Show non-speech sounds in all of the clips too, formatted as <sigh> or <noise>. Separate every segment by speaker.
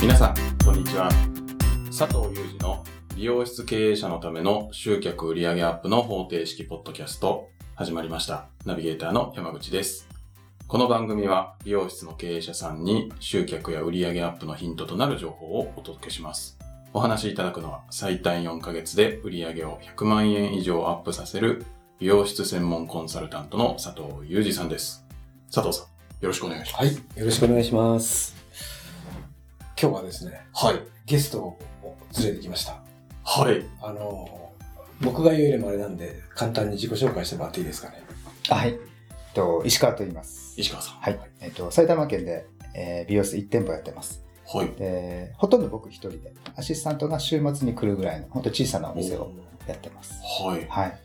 Speaker 1: 皆さん、こんにちは。佐藤祐二の美容室経営者のための集客売上アップの方程式ポッドキャスト始まりました。ナビゲーターの山口です。この番組は美容室の経営者さんに集客や売上アップのヒントとなる情報をお届けします。お話しいただくのは最短4ヶ月で売上を100万円以上アップさせる美容室専門コンサルタントの佐藤祐二さんです。佐藤さん、よろしくお願いします。
Speaker 2: はい、よろしくお願いします。今日はですね、
Speaker 1: はい。
Speaker 2: ゲストを連れてきました。
Speaker 1: はい。
Speaker 2: あの、僕が言うよりもあれなんで、簡単に自己紹介してもらっていいですかね。
Speaker 3: はい。えっと、石川と言います。
Speaker 1: 石川さん。
Speaker 3: はい。えっと、埼玉県で、えー美容室1店舗やってます。
Speaker 1: はい。
Speaker 3: で、ほとんど僕一人で、アシスタントが週末に来るぐらいの、本当小さなお店をやってます。
Speaker 1: はい。
Speaker 3: はい。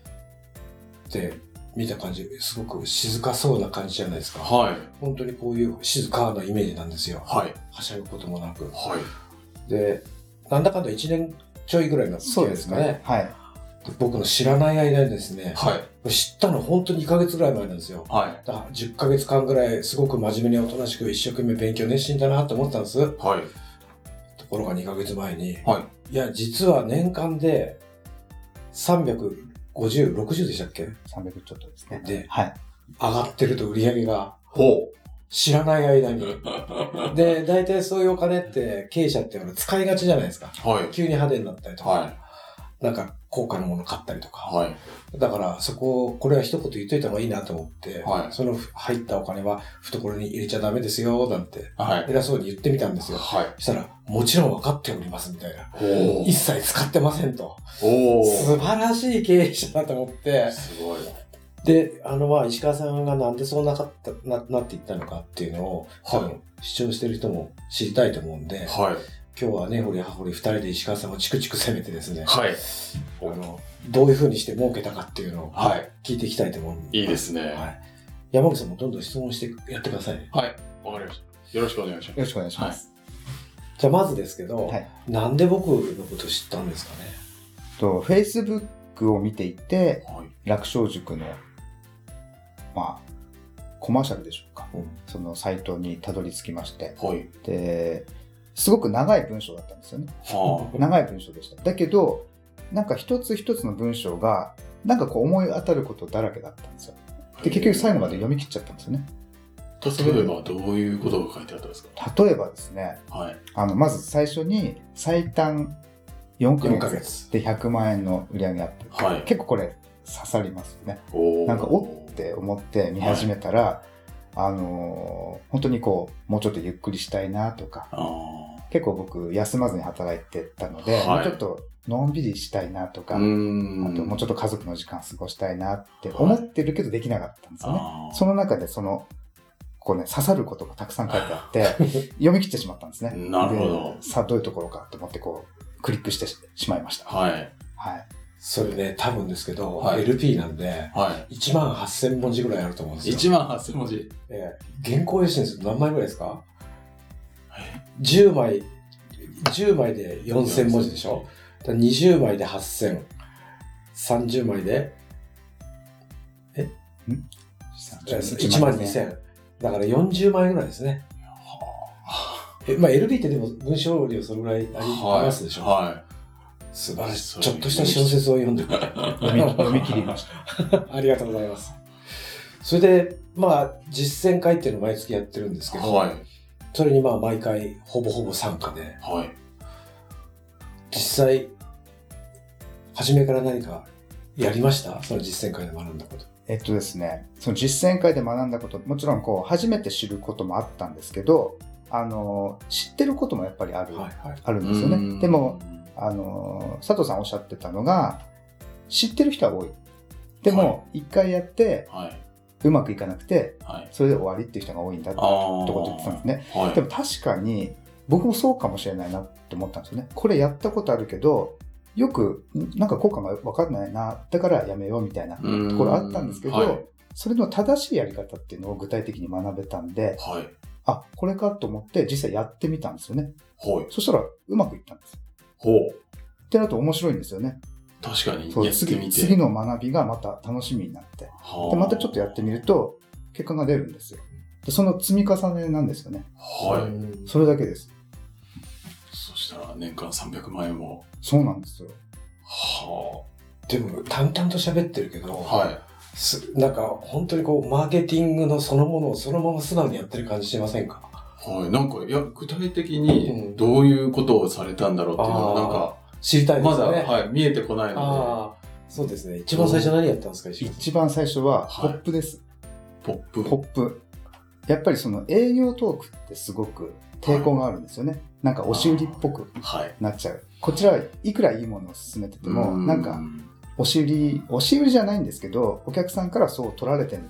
Speaker 2: で、見た感じ、すごく静かそうな感じじゃないですか。
Speaker 1: はい。
Speaker 2: 本当にこういう静かなイメージなんですよ。
Speaker 1: はい。
Speaker 2: はしゃぐこともなく。
Speaker 1: はい。
Speaker 2: で、なんだかんだ1年ちょいぐらいの付き合いですかね。
Speaker 3: はい。
Speaker 2: で僕の知らない間にですね、
Speaker 1: はい。
Speaker 2: 知ったの本当に2ヶ月ぐらい前なんですよ。
Speaker 1: はい。
Speaker 2: だから10ヶ月間ぐらいすごく真面目におとなしく一生懸命勉強熱心だなと思ってたんです。
Speaker 1: はい。
Speaker 2: ところが2ヶ月前に、
Speaker 1: はい。
Speaker 2: いや、実は年間で350、60でしたっけ
Speaker 3: ？300ちょっとですね。
Speaker 2: で、
Speaker 3: はい。
Speaker 2: 上がってると売り上げが
Speaker 1: ほ
Speaker 2: 知らない間に。
Speaker 1: う。<laughs>
Speaker 2: で、大体そういうお金って経営者って使いがちじゃないですか。
Speaker 1: はい。
Speaker 2: 急に派手になったりとか、
Speaker 1: は
Speaker 2: なんか高価なもの買ったりとか。
Speaker 1: い。はい。
Speaker 2: だからそこを、これは一言言っといた方がいいなと思って、
Speaker 1: はい
Speaker 2: その入ったお金は懐に入れちゃダメですよ、なんて
Speaker 1: はい。
Speaker 2: 偉そうに言ってみたんですよ。
Speaker 1: はい。
Speaker 2: そしたら、もちろん分かっておりますみたいな。
Speaker 1: ほ
Speaker 2: 一切使ってませんと。
Speaker 1: お
Speaker 2: 素晴らしい経営者だと思って。
Speaker 1: すごい。
Speaker 2: で、あの、まあ、石川さんがなんでそうなかった、な、なっていったのかっていうのを、
Speaker 1: はい
Speaker 2: 多分、視聴してる人も知りたいと思うんで、
Speaker 1: はい。
Speaker 2: 今日はね、ほりはほり二人で石川さんをチクチク攻めてですね、
Speaker 1: はい。
Speaker 2: あの、どういう風にして儲けたかっていうのを
Speaker 1: はい。
Speaker 2: 聞いていきたいと思うんで。
Speaker 1: いいですね。
Speaker 2: はい。山口さんもどんどん質問してやってくださいね。
Speaker 1: はい。わかりました。よろしくお願いしま
Speaker 3: よろしくお願いします。
Speaker 2: じゃあ、まずですけど、
Speaker 3: はい。
Speaker 2: なんで僕のこと知ったんですかね？
Speaker 3: と、Facebook を見ていて、
Speaker 1: す。はい。
Speaker 3: 楽勝塾の、まあ、コマーシャルでしょうか。
Speaker 2: うん
Speaker 3: そのサイトにたどり着きまして、
Speaker 1: はい。
Speaker 3: で、すごく長い文章だったんですよね。
Speaker 1: は
Speaker 3: 長い文章でした。だけど、なんか一つ一つの文章が、なんかこう思い当たることだらけだったんですよ。
Speaker 1: あ。
Speaker 3: で、結局最後まで読み切っちゃったんですよね。
Speaker 1: 例えばどういうことが書いてあったんですか？
Speaker 3: 例えばですね、
Speaker 1: はい。
Speaker 3: あの、まず最初に最短4ヶ
Speaker 2: 4ヶ
Speaker 3: 月
Speaker 2: 月。
Speaker 3: で100万円の売り上げアップ。
Speaker 1: はい。
Speaker 3: 結構これ刺さりますよね。なんか、おって思って見始めたら、あのー本当にこう、もうちょっとゆっくりしたいなとか、結構僕休まずに働いてたので、
Speaker 1: はい
Speaker 3: もうちょっとのんびりしたいなとか。あともうちょっと家族の時間過ごしたいなって思ってるけどできなかったんですよね。
Speaker 1: あー
Speaker 3: その中でその、こうね、刺さることがたくさん書いてあって、<laughs> 読み切ってしまったんですね。
Speaker 1: なるほど
Speaker 3: でさあどういうところかと思ってこう、クリックしてししまいました。
Speaker 1: はい。
Speaker 3: はい。
Speaker 2: それね、多分ですけど、
Speaker 1: はい
Speaker 2: LP なんで、
Speaker 1: はい。
Speaker 2: 1万8000文字ぐらいあると思うんですよ。
Speaker 1: 1万8000文字。
Speaker 2: ええ原稿用紙にす何枚ぐらいですか ?10 枚、10枚で4000文字でしょ？だから20枚で8000、30枚で1万2000。だから40枚ぐらいですね。えまあ LP ってでも文章量それぐらいあり
Speaker 1: はい。
Speaker 2: ますでしょ、
Speaker 1: は
Speaker 2: 素晴らしい。
Speaker 1: そう
Speaker 2: ちょっとした小説を読んでくれ <laughs>
Speaker 3: 読み切りました。
Speaker 2: ありがとうございます。それで、まあ、実践会っていうのを毎月やってるんですけ
Speaker 1: い。
Speaker 2: ど、
Speaker 1: はい。
Speaker 2: それにまあ毎回ほぼほぼ参加で、
Speaker 1: はい。
Speaker 2: 実際、初めから何かやりました？その実践会で学んだこと。
Speaker 3: えっとですね、その実践会で学んだこと、もちろんこう、初めて知ることもあったんですけど、あの、知ってることもやっぱりある、
Speaker 2: はいはい。
Speaker 3: あるんですよね。でも、、あの、佐藤さんおっしゃってたのが、知ってる人は多い。で
Speaker 1: は
Speaker 3: も、一回やって、
Speaker 1: はい。
Speaker 3: うまくいかなくて、
Speaker 1: はい。
Speaker 3: それで終わりっていう人が多いんだって
Speaker 1: あー
Speaker 3: とこ言ってたんですね。
Speaker 1: はい。
Speaker 3: でも確かに、僕もそうかもしれないなって思ったんですよね。これやったことあるけど、よく、んなんか効果が分かんないな、だからやめようみたいなと
Speaker 1: うん
Speaker 3: ころあったんですけど、
Speaker 1: はい
Speaker 3: それの正しいやり方っていうのを具体的に学べたんで、
Speaker 1: はい。
Speaker 3: あ、これかと思って実際やってみたんですよね。
Speaker 1: はい。
Speaker 3: そしたらうまくいったんです。
Speaker 1: ほう。
Speaker 3: ってなると面白いんですよね。
Speaker 1: 確かに
Speaker 3: そう
Speaker 1: やってみて。
Speaker 3: 次次の学びがまた楽しみになって。
Speaker 1: はあ
Speaker 3: で、またちょっとやってみると、結果が出るんですよ。でその積み重ねなんですよね。
Speaker 1: はい。
Speaker 2: うん
Speaker 3: それだけです。
Speaker 1: そしたら年間300万円も。
Speaker 3: そうなんですよ。
Speaker 1: は
Speaker 2: でも、淡々と喋ってるけど、
Speaker 1: あ。はい。
Speaker 2: すなんか、本当にこう、マーケティングのそのものをそのまま素直にやってる感じしませんか？
Speaker 1: はい。なんか、いや、具体的
Speaker 2: う
Speaker 1: に
Speaker 2: ん
Speaker 1: どういうことをされたんだろうっていうのは、なんか、
Speaker 2: 知りたいで
Speaker 1: ますだ、
Speaker 2: よね。
Speaker 1: はい、見えてこないの
Speaker 2: ああ、そうですね。一番最初何やったんですか、
Speaker 3: 一番最初は、
Speaker 1: はい
Speaker 3: ポップです。
Speaker 1: で、ポップ。
Speaker 3: ポップ。やっぱりその営業トークってすごく抵抗があるんですよね。なんか押し売りっぽく
Speaker 1: はい。
Speaker 3: なっちゃう。こちらはいくらいいものを勧めてても、
Speaker 1: う
Speaker 3: なんか、押し売り、押し売りじゃないんですけど、お客さんからそう取られてる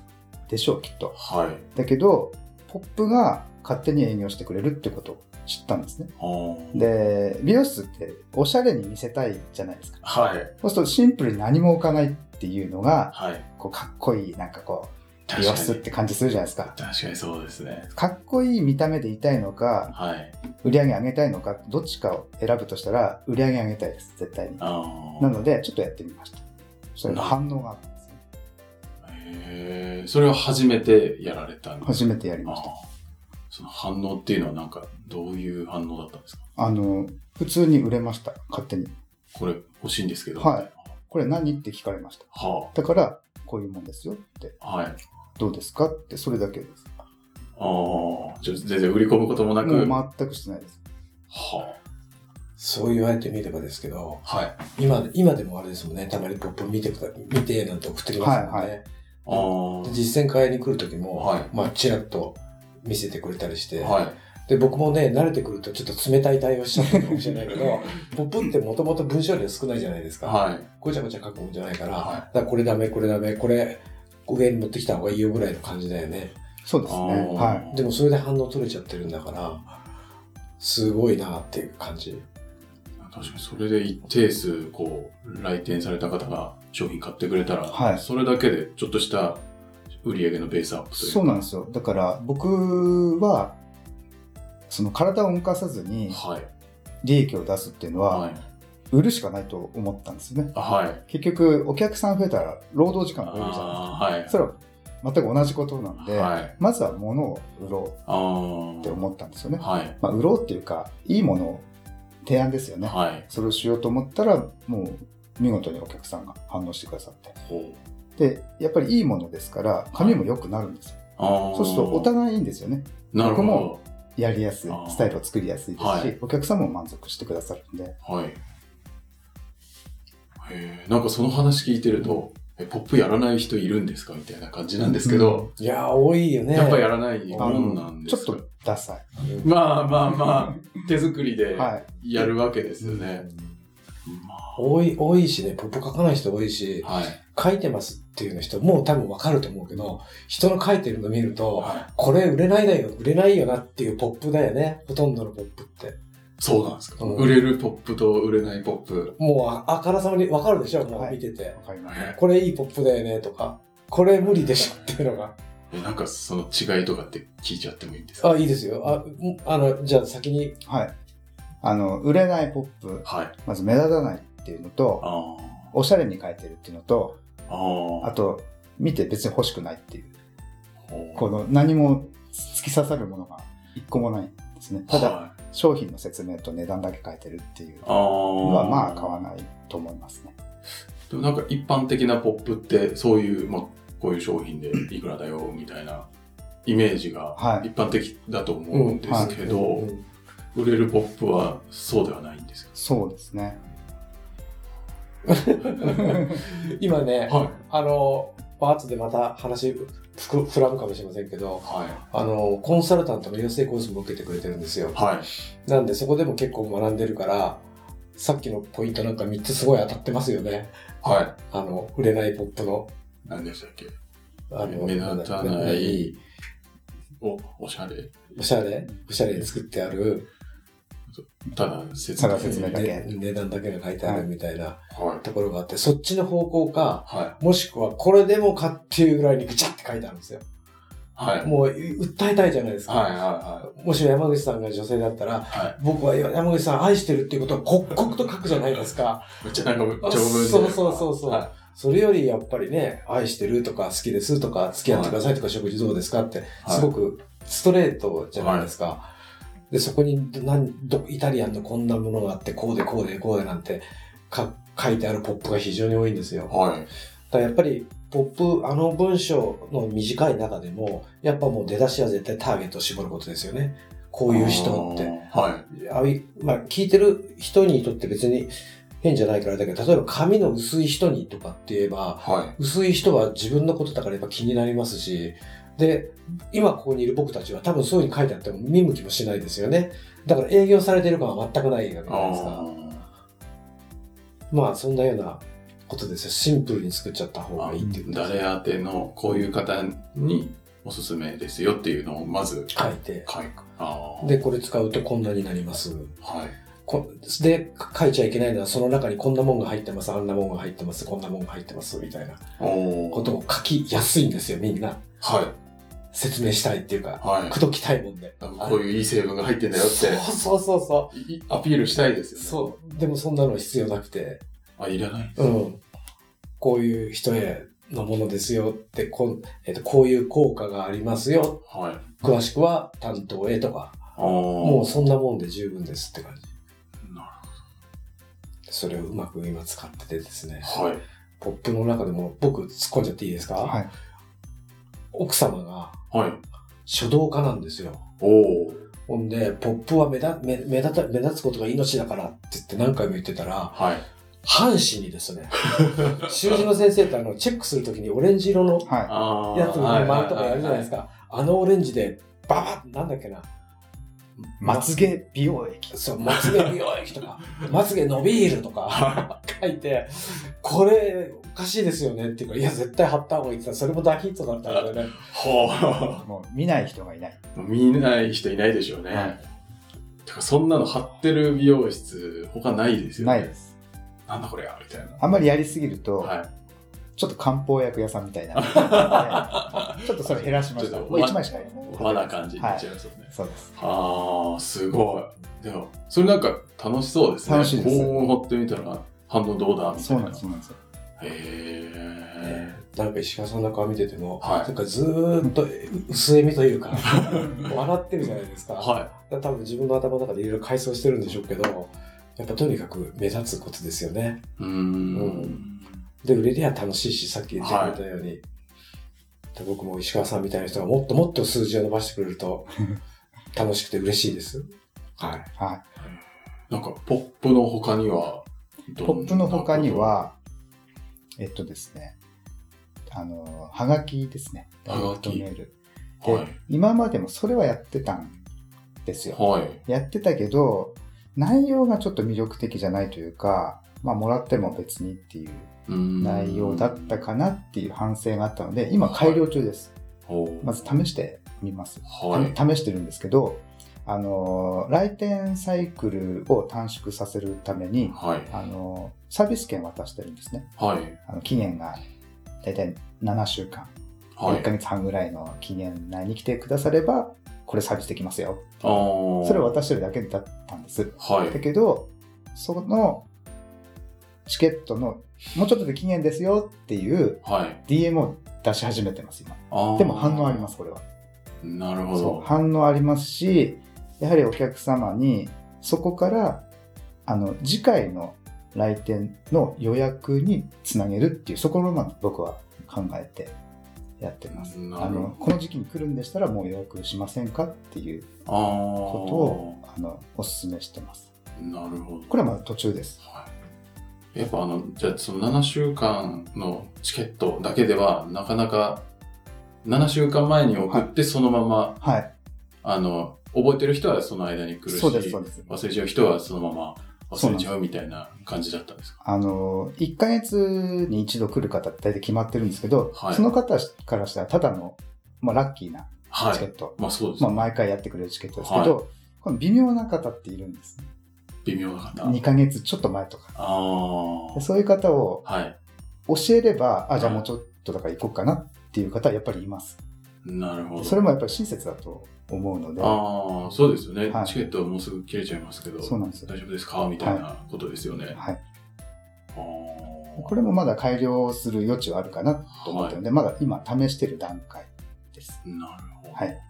Speaker 3: でしょう、きっと。
Speaker 1: はい。
Speaker 3: だけど、ポップが勝手に営業してくれるってことを知ったんですね。で、美容室っておしゃれに見せたいじゃないですか。
Speaker 1: はい。
Speaker 3: そうするとシンプルに何も置かないっていうのが、
Speaker 1: はい。
Speaker 3: こうかっこいい、なんかこう、美容室っ
Speaker 1: に。
Speaker 3: て感じするじゃないですか。
Speaker 1: 確かにそうですね。
Speaker 3: かっこいい見た目でいたいのか、
Speaker 1: はい。
Speaker 3: 売り上げ上げたいのか、どっちかを選ぶとしたら、売り上げ上げたいです、絶対に。なので、ちょっとやってみました。それの反応があったんですね。
Speaker 1: へえ、それを初めてやられたんです
Speaker 3: 初めてやり
Speaker 1: あ
Speaker 3: ました。
Speaker 1: ーその反応っていうのはなんか、どういう反応だったんですか？
Speaker 3: あの、普通に売れました、勝手に。
Speaker 1: これ欲しいんですけど。
Speaker 3: はいこれ何？って聞かれました。
Speaker 1: は
Speaker 3: だから、こういうもんですよって、
Speaker 1: あ。はい。
Speaker 3: どうですか？って、それだけです。
Speaker 1: ああ。じゃあ全然売り込むこともなく。
Speaker 3: もう全くしてないです。
Speaker 1: は
Speaker 2: そう言われてみればですけど、
Speaker 1: あ。はい。
Speaker 2: 今、今でもあれですもんね、たまにポップ見てくだ、見てなんて送ってきますもんね。
Speaker 3: はいは
Speaker 1: ああ。
Speaker 2: で実践会に来るときも、
Speaker 1: はい
Speaker 2: まあ、ちらっと見せてくれたりして、
Speaker 1: はい。
Speaker 2: で、僕もね、慣れてくるとちょっと冷たい対応しちゃってるかもしれないけど、<laughs> ポップってもともと文章量少ないじゃないですか。
Speaker 1: はい。
Speaker 2: ごちゃごちゃ書くもんじゃないから、
Speaker 1: は
Speaker 2: だからこれダメ、これダメ、これ上に持ってきた方がいいよぐらいの感じだよね。
Speaker 3: そうですね。はい。
Speaker 2: でもそれで反応取れちゃってるんだから、すごいなっていう感じ。
Speaker 1: 確かにそれで一定数、こう、来店された方が商品買ってくれたら、
Speaker 3: はい
Speaker 1: それだけでちょっとした売り上げのベースアップというか
Speaker 3: そうなんですよ。だから、僕は、その体を動かさずに
Speaker 1: はい。
Speaker 3: 利益を出すっていうのは、
Speaker 1: はい。
Speaker 3: 売るしかないと思ったんですよね。
Speaker 1: あはい。
Speaker 3: 結局、お客さん増えたら、労働時間が増えるじゃないですか。
Speaker 1: はい。
Speaker 3: それは全く同じことなんで、
Speaker 1: はい。
Speaker 3: まずは物を売ろ
Speaker 1: あ
Speaker 3: うって
Speaker 1: あ。
Speaker 3: 思ったんですよね。
Speaker 1: はい。
Speaker 3: まあ、売ろうっていうか、いいものを提案ですよね。
Speaker 1: はい。
Speaker 3: それをしようと思ったら、もう見事にお客さんが反応してくださって。で、やっぱりいいものですから、髪も良くなるんですよ。
Speaker 1: ああ。
Speaker 3: そうするとお互いいいんですよね。
Speaker 1: なるほ
Speaker 3: 僕もやりやすいスタイルを作りやすいですし、
Speaker 1: はい
Speaker 3: お客さんも満足してくださるんで、
Speaker 1: ど。はい。へえ、なんかその話聞いてると、え、ポップやらない人いるんですか？みたいな感じなんですけど、
Speaker 2: いやー、多いよね。
Speaker 1: やっぱやらないもんなんですか？
Speaker 3: ちょっとダサい。
Speaker 1: まあまあまあ、手作りで
Speaker 3: はい。
Speaker 1: やるわけですよね。ま
Speaker 2: 多い、多いしね、ポップ書かない人多いし、
Speaker 1: あ、はい。
Speaker 2: 書いてますっていうの人、もう多分わかると思うけど、人の書いてるの見ると、
Speaker 1: はい。
Speaker 2: これ売れないだよ、売れないよなっていうポップだよね。ほとんどのポップって。
Speaker 1: そうなんですか。
Speaker 2: うん
Speaker 1: 売れるポップと売れないポップ。
Speaker 2: もうああからさまにわかるでしょ、もう
Speaker 3: はい
Speaker 2: 見てて。
Speaker 3: わかります。
Speaker 2: これいいポップだよねとか、これ無理でしょっていうのが。
Speaker 1: え、なんかその違いとかって聞いちゃってもいいんですか？
Speaker 2: あ、いいですよ。あ、んあの、じゃあ先に、
Speaker 3: はい。あの、売れないポップ、
Speaker 1: はい。
Speaker 3: まず目立たないっていうのと、
Speaker 1: あ
Speaker 3: おしゃれに書いてるっていうのと、
Speaker 1: あ。ああ。
Speaker 3: あと、見て別に欲しくないっていう、
Speaker 1: ほう
Speaker 3: この何も突き刺さるものが一個もないんですね。ただ、
Speaker 1: はい
Speaker 3: 商品の説明と値段だけ書いてるっていう
Speaker 1: あ
Speaker 3: のは、
Speaker 1: あ。
Speaker 3: まあ買わないと思いますね。
Speaker 1: でもなんか一般的なポップってそういう、まあ、こういう商品でいくらだよみたいなイメージが
Speaker 3: はい
Speaker 1: 一般的だと思うんですけど、
Speaker 2: うんうん
Speaker 1: 売れるポップはそうではないんですよ。
Speaker 3: そうですね。<laughs>
Speaker 2: 今ね、
Speaker 1: はい。
Speaker 2: あの、まあ後でまた話ふく膨らむかもしれませんけど、
Speaker 1: は
Speaker 2: あの、コンサルタントの養成コースも受けてくれてるんですよ
Speaker 1: い。。はい。
Speaker 2: なんでそこでも結構学んでるから、さっきのポイントなんか3つすごい当たってますよね。
Speaker 1: は
Speaker 2: あの、売れないポップの、
Speaker 1: い。何でしたっけ？
Speaker 2: あの、
Speaker 1: 目立たないお、おしゃれ
Speaker 2: おしゃれ？おしゃれに作ってある、
Speaker 1: ただ説
Speaker 3: ただ説明だけ
Speaker 2: で値段だけが書いてあるみたいな
Speaker 1: はい。
Speaker 2: ところがあって、そっちの方向か、
Speaker 1: は
Speaker 2: もしくはこれでもかっていうぐらいにぐちゃって書いてあるんですよ。
Speaker 1: い。はい。はい。
Speaker 2: もう訴えたいじゃないですか。
Speaker 1: はい。は
Speaker 2: もし山口さんが女性だったら、
Speaker 1: い。はい。
Speaker 2: 僕は山口さん愛してるっていうことを刻々と書くじゃないですか。
Speaker 1: めっちゃなんか長文で。
Speaker 2: そうそうそうそう
Speaker 1: は
Speaker 2: それよりやっぱりね、愛してるとか好きですとか付き合ってくださいとか食事どうですかって、
Speaker 1: はい
Speaker 2: すごくストレートじゃないですか。で、そこに何どイタリアンのこんなものがあって、こうでこうでこうでなんてか書いてあるポップが非常に多いんですよ。
Speaker 1: はい。
Speaker 2: だからやっぱり、ポップ、あの文章の短い中でも、やっぱもう出だしは絶対ターゲットを絞ることですよね。こういう人って。
Speaker 1: はい。
Speaker 2: あいまあ、聞いてる人にとって別に変じゃないからだけど、例えば髪の薄い人にとかって言えば、
Speaker 1: はい。
Speaker 2: 薄い人は自分のことだからやっぱ気になりますし、で、今ここにいる僕たちは多分そういうふうに書いてあっても見向きもしないですよね。だから営業されてる感は全くないわけじゃないですか。まあそんなようなことですよ。シンプルに作っちゃった方がいいっていうことです
Speaker 1: 誰宛てのこういう方におすすめですよっていうのをまず
Speaker 2: 書いて。
Speaker 1: 書く。あー
Speaker 2: で、これ使うとこんなになります。
Speaker 1: はい。
Speaker 2: こで、書いちゃいけないのはその中にこんなもんが入ってます、あんなもんが入ってます、こんなもんが入ってます、みたいなことを書きやすいんですよ、みんな。
Speaker 1: は
Speaker 2: 説明したいっていうか、
Speaker 1: い。はい。
Speaker 2: 口説きたいもんで。
Speaker 1: こういういい成分が入ってんだよって
Speaker 2: そうそうそうそ
Speaker 1: いアピールしたいですよ
Speaker 2: う。
Speaker 1: ね。
Speaker 2: そう。でもそんなの必要なくて、
Speaker 1: あ、いらない
Speaker 2: うん。こういう人へのものですよって、こんえっとこういう効果がありますよ。
Speaker 1: はい。
Speaker 2: 詳しくは担当へとか、も
Speaker 1: も
Speaker 2: うそんなもんで十分ですって感じ。
Speaker 1: な
Speaker 2: それをうまく今使っててですね。
Speaker 1: るほど。はい。
Speaker 2: ポップの中でも僕突っ込んじゃっていいですか、
Speaker 3: はい。
Speaker 2: 奥様が
Speaker 1: はい。
Speaker 2: 書道家なんですよ。
Speaker 1: おお。
Speaker 2: ほんで、ポップは目立目目立た目立つことが命だからって言って何回も言ってたら、
Speaker 1: はい。
Speaker 2: 半紙にですね、<laughs> 習字の先生ってあの、チェックするときにオレンジ色の
Speaker 3: は
Speaker 1: あ
Speaker 2: やつの丸とかやるじゃないです
Speaker 1: か。
Speaker 2: か。あのオレンジで、ババッ、なんだっけな。
Speaker 3: い。まつげ美容液。
Speaker 2: そう、まつげ美容液とか、<laughs> まつげ伸びるとか <laughs> 書いて、これおかしいですよねっていうから、いや、絶対貼った方がいいって言ったら、それも大ヒットだったんだよね。
Speaker 1: は
Speaker 3: もう見ない人がいない。
Speaker 1: あ。見ない人いないでしょうね。
Speaker 3: はい
Speaker 1: てかそんなの貼ってる美容室、他ないですよね。
Speaker 3: ないです。
Speaker 1: なんだこれやみたいな。
Speaker 3: あんまりやりすぎると、
Speaker 1: はい。
Speaker 3: ちょっと漢方薬屋さんみたいな。<laughs> ちょっとそれ減らしました。
Speaker 1: ちょっと
Speaker 3: もう1枚しかない。
Speaker 1: 和な感じになっちゃいますよね。
Speaker 3: そうです。
Speaker 1: はあ、すごい。でも、それなんか楽しそうですね。
Speaker 3: 楽しいです
Speaker 1: こう貼ってみたら反応どうだみたいうな。
Speaker 3: そなんです、そうなんですよ。
Speaker 1: へ
Speaker 2: なんか石川さんの顔見てても、
Speaker 1: はい
Speaker 2: なんかずーっと薄笑みというか、<laughs> 笑ってるじゃないですか。
Speaker 1: ー。はい。
Speaker 2: 多分自分の頭の中でいろいろ回想してるんでしょうけど、やっぱとにかく目立つことですよね。
Speaker 1: うー。
Speaker 2: うんで、売れりゃ楽しいし、さっき言ってくれたように、で僕も石川さんみたいな人がもっともっと数字を伸ばしてくれると <laughs> 楽しくて嬉しいです。はい。
Speaker 3: は
Speaker 1: なんか、ポップの他には、
Speaker 3: い。ポップの他に、は、えっとですね、あの、はがきですね。
Speaker 1: はがき
Speaker 3: ダイレクトメール。で、
Speaker 1: はい。
Speaker 3: 今までもそれはやってたんですよ。
Speaker 1: はい。
Speaker 3: やってたけど、内容がちょっと魅力的じゃないというか、まあ、もらっても別にっていう内容だったかなっていう反省があったので、今改良中です。
Speaker 1: ほう
Speaker 3: まず試してみます。
Speaker 1: はい。
Speaker 3: 試してるんですけど、あのー来店サイクルを短縮させるために、
Speaker 1: はい。
Speaker 3: あのーサービス券渡してるんですね。
Speaker 1: はい。
Speaker 3: あの期限がだいたい7週間、1ヶ
Speaker 1: はい。
Speaker 3: 月半ぐらいの期限内に来てくだされば、これサービスできますよ。それを渡してるだけだったんです。
Speaker 1: はい
Speaker 3: だ。けど、そのチケットのもうちょっとで期限ですよっていう
Speaker 1: はい。
Speaker 3: DM を出し始めてます、今。でも反応あります、これは。
Speaker 1: なるほど。
Speaker 3: 反応ありますし、やはりお客様にそこからあの次回の来店の予約につなげるっていう、そこのまま僕は考えてやってます。あのこの時期に来るんでしたらもう予約しませんかっていう
Speaker 1: あ
Speaker 3: ことをあのお勧めしてます。
Speaker 1: あ。なるほど。
Speaker 3: これはまだ途中です。
Speaker 1: はい。やっぱあの、じゃあその7週間のチケットだけでは、なかなか、7週間前に送ってそのまま、
Speaker 3: はい。
Speaker 1: あの、覚えてる人はその間に来るし、
Speaker 3: そうです、そうです。
Speaker 1: 忘れちゃう人はそのまま忘れちゃうみたいな感じだったんですか？
Speaker 3: あの、1ヶ月に一度来る方って大体決まってるんですけど、
Speaker 1: はい
Speaker 3: その方からしたらただの、まあ、ラッキーな
Speaker 1: はい。
Speaker 3: チケット。
Speaker 1: まあそうです
Speaker 3: まあ、
Speaker 1: ね。
Speaker 3: 毎回やってくれるチケットですけど、この微妙な方っているんですね。
Speaker 1: 微妙な方。
Speaker 3: 2ヶ月ちょっと前とか。そういう方を
Speaker 1: あ。はい。
Speaker 3: 教えれば、あ、じゃあ
Speaker 1: はい
Speaker 3: もうちょっとだから行こうかなっていう方はやっぱりいます。
Speaker 1: なるほど。
Speaker 3: それもやっぱり親切だと思うので、
Speaker 1: ああ、そうですよね、
Speaker 3: はい
Speaker 1: チケットもうすぐ切れちゃいますけど、
Speaker 3: そうなんですよ。
Speaker 1: 大丈夫ですか？みたいなことですよね。
Speaker 3: はい。
Speaker 1: あー
Speaker 3: これもまだ改良する余地はあるかなと思ってるので、まだ今試してる段階です。
Speaker 1: なるほど。
Speaker 3: はい。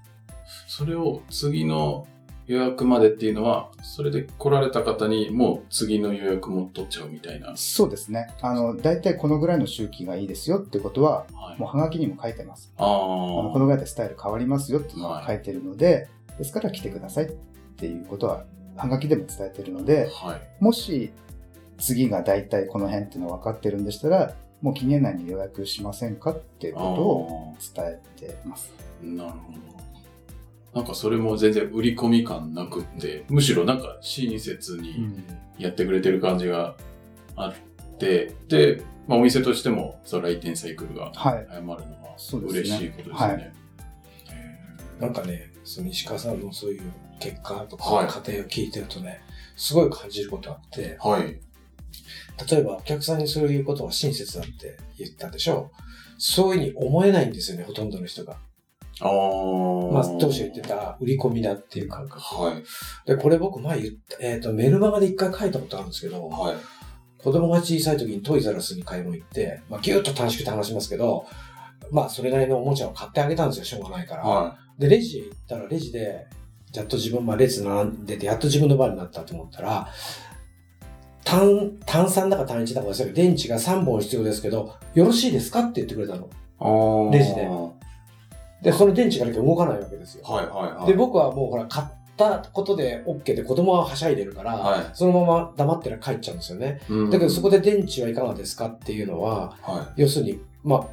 Speaker 1: それを次の予約までっていうのは、それで来られた方にもう次の予約も取っちゃうみたいな。
Speaker 3: そうですね。あの、大体このぐらいの周期がいいですよってことは、
Speaker 1: はい。
Speaker 3: もうハガキにも書いてます。
Speaker 1: あ
Speaker 3: あのこの
Speaker 1: あ。
Speaker 3: ぐらいでスタイル変わりますよっていうのが書いてるので、ですから来てくださいっていうことは、ハガキでも伝えてるので、
Speaker 1: はい。
Speaker 3: もし次が大体この辺っていうの分かってるんでしたら、もう期限内に予約しませんかっていうことを伝えてます。
Speaker 1: なるほど。なんかそれも全然売り込み感なくって、むしろなんか親切にやってくれてる感じがあって、で、まあお店としても、その来店サイクルが
Speaker 3: はい。
Speaker 1: 早まるのは嬉しいことですよね。
Speaker 3: はい
Speaker 2: なんかね、その石川さんのそういう結果と
Speaker 1: はい
Speaker 2: か過程を聞いてるとね、すごい感じることあって、
Speaker 1: はい。
Speaker 2: 例えばお客さんにそういうことは親切だって言ったでしょそういうふうに思えないんですよね、ほとんどの人が。
Speaker 1: ああ。
Speaker 2: まあ、当初言ってた売り込みだっていう感覚。
Speaker 1: はい。
Speaker 2: で、これ僕前言った、えっ、と、メルマガで一回書いたことあるんですけど、
Speaker 1: はい。
Speaker 2: 子供が小さい時にトイザラスに買い物行って、まあ、ぎゅっと短縮って話しますけど、まあ、それなりのおもちゃを買ってあげたんですよ、しょうがないから。
Speaker 1: は
Speaker 2: で、レジへ行ったら、レジで、やっと自分、まあ、列並んでて、やっと自分の番になったと思ったら、単、単3だか単1だか忘れたけど、電池が3本必要ですけど、よろしいですかって言ってくれたの。
Speaker 1: い。ああ。
Speaker 2: レジでで、その電池がなきゃ動かないわけですよ。
Speaker 1: はいはいはい。
Speaker 2: で、僕はもうほら、買ったことで OK で子供ははしゃいでるから、
Speaker 1: は
Speaker 2: そのまま黙ってら帰っちゃうんですよね。
Speaker 1: い。うん
Speaker 2: だけどそこで電池はいかがですかっていうのは、
Speaker 1: は
Speaker 2: 要するに、まあ、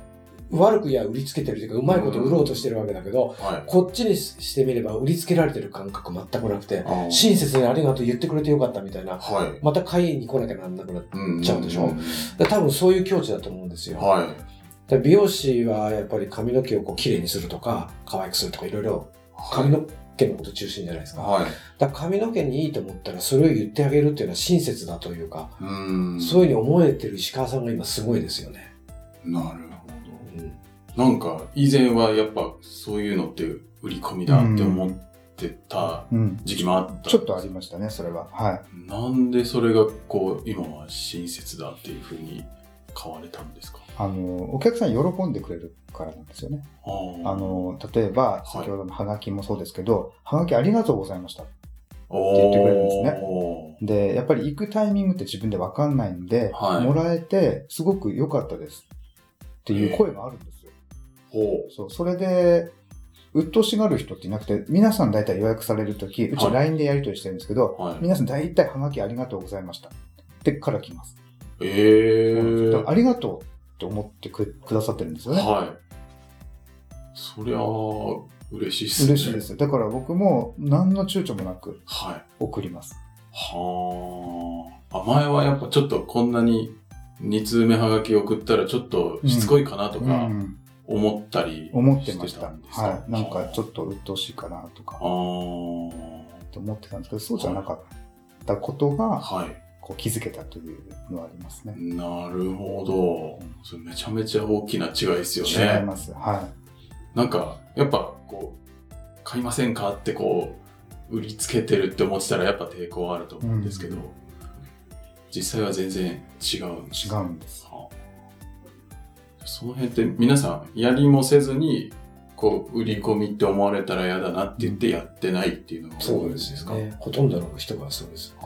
Speaker 2: 悪くや売りつけてるというか、うまいこと売ろうとしてるわけだけど、
Speaker 1: い。はい。
Speaker 2: こっちにしてみれば売りつけられてる感覚全くなくて、親切にありがとう言ってくれてよかったみたいな、
Speaker 1: はい。
Speaker 2: また買いに来なきゃなんなくなっちゃうでしょ
Speaker 1: ん
Speaker 2: で多分そういう境地だと思うんですよ。
Speaker 1: はい。
Speaker 2: で美容師はやっぱり髪の毛をこう綺麗にするとか、可愛くするとかいろいろ髪の毛のこと中心じゃないですか。
Speaker 1: はい。
Speaker 2: だ髪の毛にいいと思ったらそれを言ってあげるっていうのは親切だというか、
Speaker 1: うん。
Speaker 2: そういうふうに思えてる石川さんが今すごいですよね。
Speaker 1: なるほ
Speaker 2: うん
Speaker 1: ど。なんか、以前はやっぱそういうのって売り込みだって思ってた
Speaker 3: うん。
Speaker 1: 時期もあった。
Speaker 3: ちょっとありましたね、それは。はい。
Speaker 1: なんでそれがこう、今は親切だっていうふうに変われたんですか？
Speaker 3: あの、お客さん喜んでくれるからなんですよね。
Speaker 1: あ
Speaker 3: の、例えば、先ほどのハガキもそうですけど、ハガキありがとうございました。
Speaker 1: お
Speaker 3: 言ってくれるんですね
Speaker 1: ね。
Speaker 3: で、やっぱり行くタイミングって自分でわかんないんで、
Speaker 1: はい
Speaker 3: もらえて、すごく良かったです。っていう声があるんですよ。
Speaker 1: ほ
Speaker 3: そう、それで、鬱陶しがる人っていなくて、皆さん大体予約されるとき、うち
Speaker 1: はい
Speaker 3: LINE でやり取りしてるんですけど、
Speaker 1: う。はい。
Speaker 3: 皆さん大体ハガキありがとうございました。ってから来ます。
Speaker 1: ええ
Speaker 3: だからありがとうって思ってくくださってるんですよね。
Speaker 1: はい。そりゃあ、嬉しいっすね。
Speaker 3: 嬉しいで。す。だから僕も何の躊躇もなく
Speaker 1: はい。
Speaker 3: 送ります。
Speaker 1: はあ。あ、前はやっぱちょっとこんなに2通目はがき送ったらちょっとしつこいかなと
Speaker 3: う
Speaker 1: か
Speaker 3: ん、
Speaker 1: 思ったり
Speaker 3: 思ってました。
Speaker 1: してたんですか？
Speaker 3: はい。なんかちょ
Speaker 1: っ
Speaker 3: っと鬱陶しいかなとか
Speaker 1: あー
Speaker 3: って思ってたんですけど、そうじゃなかったことが、
Speaker 1: はい。
Speaker 3: こう気づけたというのはありますね。
Speaker 1: なるほど。それめちゃめちゃ大きな違いですよ
Speaker 3: 違い
Speaker 1: ね。
Speaker 3: ます。は
Speaker 1: なんか、やっぱこう、買いませんかってこう、売りつけてるって思ってたらやっぱ抵抗あると思うんですけど、
Speaker 3: うん
Speaker 1: 実際は全然違うんです
Speaker 3: い。違うんです。
Speaker 1: はあその辺って皆さんやりもせずにこう売り込みって思われたら嫌だなって言ってやってないっていうのが
Speaker 2: そうで
Speaker 1: 多いですすか、
Speaker 2: ね。ほとんどの人がそうです。
Speaker 1: あ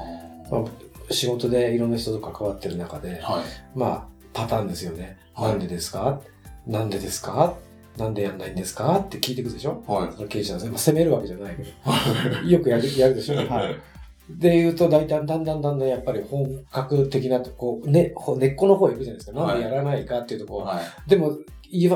Speaker 2: まあ、仕事でいろんな人と関わってる中で
Speaker 1: ー、はい。
Speaker 2: まあ、パターンですよね。
Speaker 1: はい。
Speaker 2: なんでですか？なんでですか？なんでやんないんですか？って聞いていくでしょ？
Speaker 1: はい。
Speaker 2: 経営者は、まあ、責めるわけじゃない。けど。よくやる、やるでしょ？
Speaker 3: はい。
Speaker 2: で言うと、大体だんだんだんだんやっぱり本格的なとこ、ね、ほ根っこの方行くじゃないですか。なんでやらないかっていうところ、
Speaker 1: はい。
Speaker 2: でも、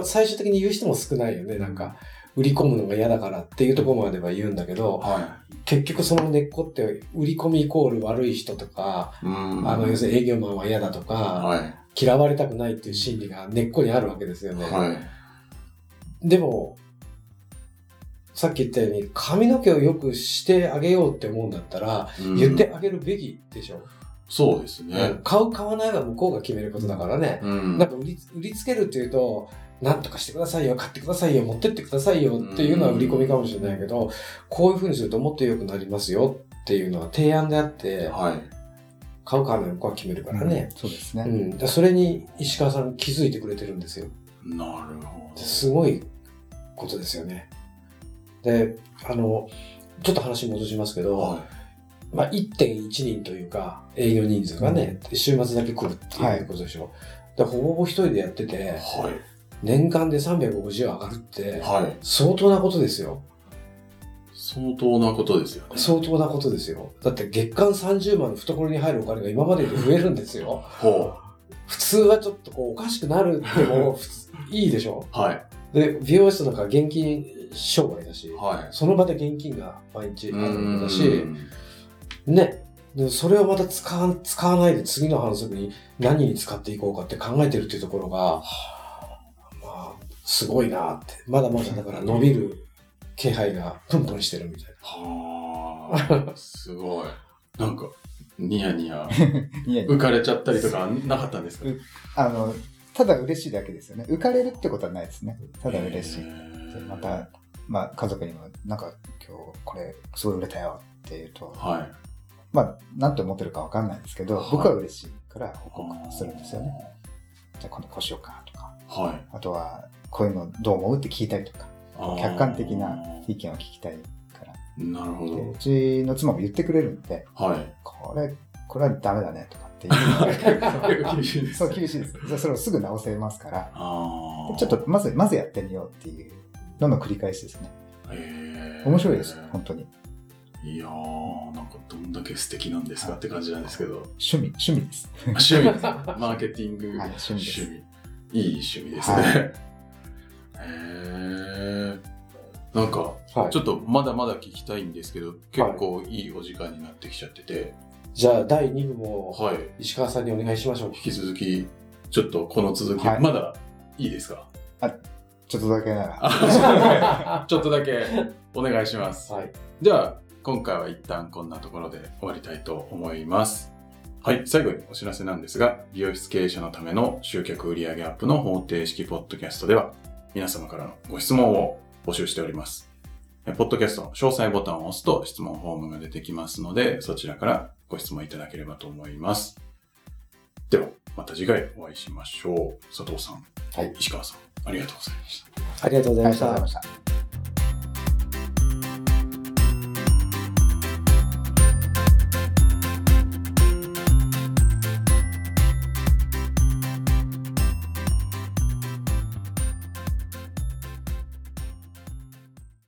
Speaker 2: 最終的に言う人も少ないよね。なんか、売り込むのが嫌だからっていうところまでは言うんだけど、
Speaker 1: は
Speaker 2: 結局その根っこって、売り込みイコール悪い人とか、あの、要するに営業マンは嫌だとか、
Speaker 1: はい。
Speaker 2: 嫌われたくないっていう心理が根っこにあるわけですよね。
Speaker 1: はい。
Speaker 2: でも、さっき言ったように、髪の毛をよくしてあげようって思うんだったら、
Speaker 1: うん。
Speaker 2: 言ってあげるべきでしょ。
Speaker 1: そうですね。
Speaker 2: 買う買わないは向こうが決めることだからね。
Speaker 1: うん。
Speaker 2: なんか売り売りつけるっていうと、なんとかしてくださいよ、買ってくださいよ、持ってってくださいよっていうのは売り込みかもしれないけど、こういう風にするともっと良くなりますよっていうのは提案であって、
Speaker 1: はい
Speaker 2: 買う買わないは決めるからね。
Speaker 3: そうですね。
Speaker 2: うん。だそれに石川さん気づいてくれてるんですよ。
Speaker 1: なるほど
Speaker 2: すごいことですよね。で、あの、ちょっと話戻しますけど、
Speaker 1: は
Speaker 2: まあ、1.1人というか、営業人数がね、週末だけ来るっていうことでしょ。でほぼほぼ一人でやってて
Speaker 1: い。、はい。
Speaker 2: 年間で350上がるって、
Speaker 1: はい。
Speaker 2: 相当なことですよ。
Speaker 1: 相当なことですよね。
Speaker 2: 相当なことですよ。だって月間30万の懐に入るお金が今までより増えるんですよ。
Speaker 1: ほ
Speaker 2: 普通はちょっとこうおかしくなるっても <laughs> いいでしょ
Speaker 1: う。はい。
Speaker 2: で、美容室なんか現金商売だし、
Speaker 1: はい。
Speaker 2: その場で現金が毎日あるわけだし、
Speaker 1: うん
Speaker 2: ね。でそれをまた使わ使わないで次の反則に何に使っていこうかって考えてるっていうところが、まあ、すごいなって。まだまだだから伸びる気配がプンプンしてるみたい
Speaker 1: はあ、すごい。なんか、<laughs> ニヤニヤ、浮かれちゃったりとかなかったんですか？
Speaker 3: あの、ただ嬉しいだけですよね。浮かれるってことはないですね。ただ嬉しい。また、まあ、家族にも、なんか、今日これ、すごい売れたよって言うと、
Speaker 1: はい。
Speaker 3: まあ、なんて思ってるかわかんないんですけど、
Speaker 1: はい
Speaker 3: 僕は嬉しいから報告するんですよね。じゃあ今度こうしようかとか、
Speaker 1: はい。
Speaker 3: あとは、こういうのどう思う？って聞いたりとか、客観的な意見を聞きたいから。
Speaker 1: なるほど
Speaker 3: でう。ちの妻も言ってくれるんで、
Speaker 1: はい。
Speaker 3: これ、これはダメだねとかっていう。<laughs>
Speaker 1: 厳しいです。
Speaker 3: そう、厳しいです。それをすぐ直せますから、ちょっと、まず、まずやってみようっていうのの繰り返しですね。
Speaker 1: へー
Speaker 3: 面白いです、本当に。
Speaker 1: いやー、なんかどんだけ素敵なんですかって感じなんですけど。
Speaker 3: 趣味、趣味です。
Speaker 1: 趣味です。マーケティング、
Speaker 3: はい趣味です
Speaker 1: いい趣味ですね。
Speaker 3: はい
Speaker 1: へー。なんか、
Speaker 2: はい
Speaker 1: ちょっとまだまだ聞きたいんですけど、結構いいお時間になってきちゃってて、
Speaker 2: じゃあ、第2部も
Speaker 1: はい。
Speaker 2: 石川さんにお願いしましょう。
Speaker 1: 引き続き、ちょっとこの続き、
Speaker 3: はい
Speaker 1: まだいいですか？
Speaker 3: ちょっとだけなら。
Speaker 1: あ <laughs> ちょっとだけお願いします。
Speaker 2: はい。
Speaker 1: じゃあ、今回は一旦こんなところで終わりたいと思います。はい、最後にお知らせなんですが、美容室経営者のための集客売上アップの方程式ポッドキャストでは、皆様からのご質問を募集しております。えポッドキャストの詳細ボタンを押すと質問フォームが出てきますので、そちらからご質問いただければと思います。では、また次回お会いしましょう。佐藤さん、
Speaker 2: はい
Speaker 1: 石川さん。
Speaker 2: ありがとうございました
Speaker 3: ありがとうございま。した。